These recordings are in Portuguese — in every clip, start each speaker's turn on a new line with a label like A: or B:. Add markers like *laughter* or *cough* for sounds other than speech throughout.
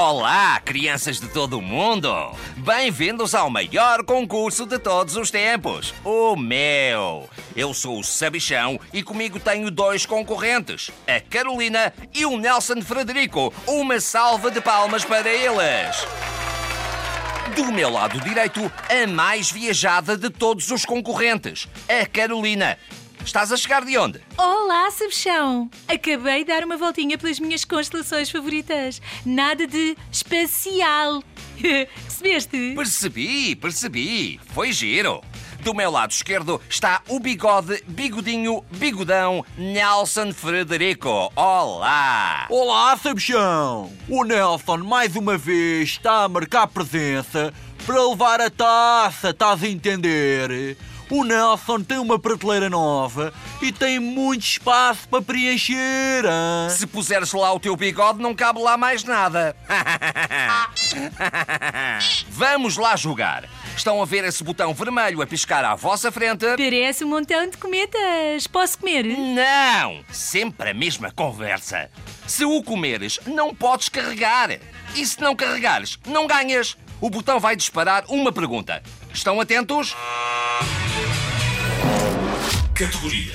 A: Olá, crianças de todo o mundo! Bem-vindos ao maior concurso de todos os tempos, o meu! Eu sou o Sabichão e comigo tenho dois concorrentes, a Carolina e o Nelson Frederico. Uma salva de palmas para eles! Do meu lado direito, a mais viajada de todos os concorrentes, a Carolina. Estás a chegar de onde?
B: Olá, Sabichão! Acabei de dar uma voltinha pelas minhas constelações favoritas. Nada de espacial. *laughs* Percebeste?
A: Percebi, percebi. Foi giro. Do meu lado esquerdo está o bigode, bigodinho, bigodão, Nelson Frederico. Olá!
C: Olá, Sabichão! O Nelson, mais uma vez, está a marcar presença para levar a taça, estás a entender? O Nelson tem uma prateleira nova e tem muito espaço para preencher. Hein?
A: Se puseres lá o teu bigode, não cabe lá mais nada. *laughs* Vamos lá jogar. Estão a ver esse botão vermelho a piscar à vossa frente?
B: Parece um montão de cometas. Posso comer?
A: Não! Sempre a mesma conversa. Se o comeres, não podes carregar. E se não carregares, não ganhas. O botão vai disparar uma pergunta. Estão atentos?
D: Categoria: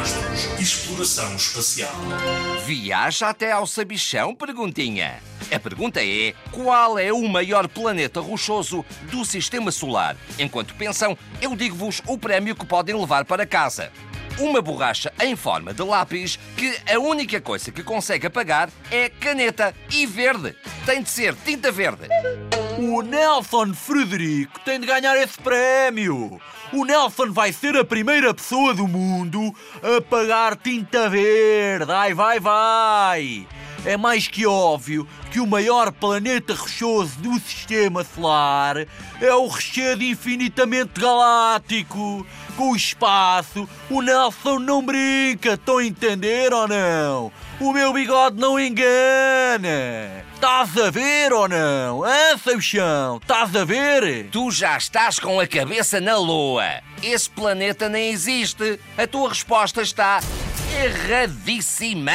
D: Astros. Exploração espacial.
A: Viaja até ao Sabichão? Perguntinha. A pergunta é: qual é o maior planeta rochoso do sistema solar? Enquanto pensam, eu digo-vos o prémio que podem levar para casa. Uma borracha em forma de lápis que a única coisa que consegue apagar é caneta e verde. Tem de ser tinta verde.
C: O Nelson Frederico tem de ganhar esse prémio. O Nelson vai ser a primeira pessoa do mundo a pagar tinta verde. Ai, vai, vai. É mais que óbvio que o maior planeta rochoso do sistema solar é o recheio infinitamente galáctico. Com o espaço, o Nelson não brinca, estão a entender ou não? O meu bigode não engana. Estás a ver ou não? Hã, Sabichão? Estás a ver?
A: Tu já estás com a cabeça na Lua. Esse planeta nem existe. A tua resposta está erradíssima.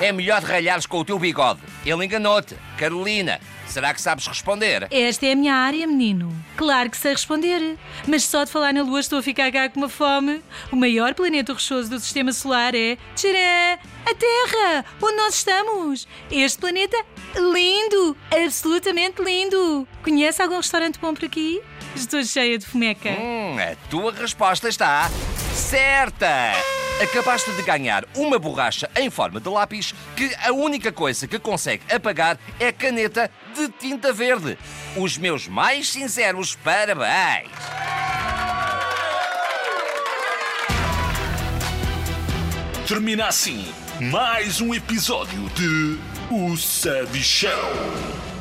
A: É melhor ralhares com o teu bigode. Ele enganou-te. Carolina, será que sabes responder?
B: Esta é a minha área, menino. Claro que sei responder. Mas só de falar na Lua estou a ficar cá com uma fome. O maior planeta rochoso do sistema solar é. Tcharam! A Terra! Onde nós estamos! Este planeta lindo! Absolutamente lindo! Conhece algum restaurante bom por aqui? Estou cheia de fomeca.
A: Hum, a tua resposta está certa! Acabaste de ganhar uma borracha em forma de lápis que a única coisa que consegue apagar é caneta de tinta verde. Os meus mais sinceros parabéns!
D: Termina assim mais um episódio de O Sabichão.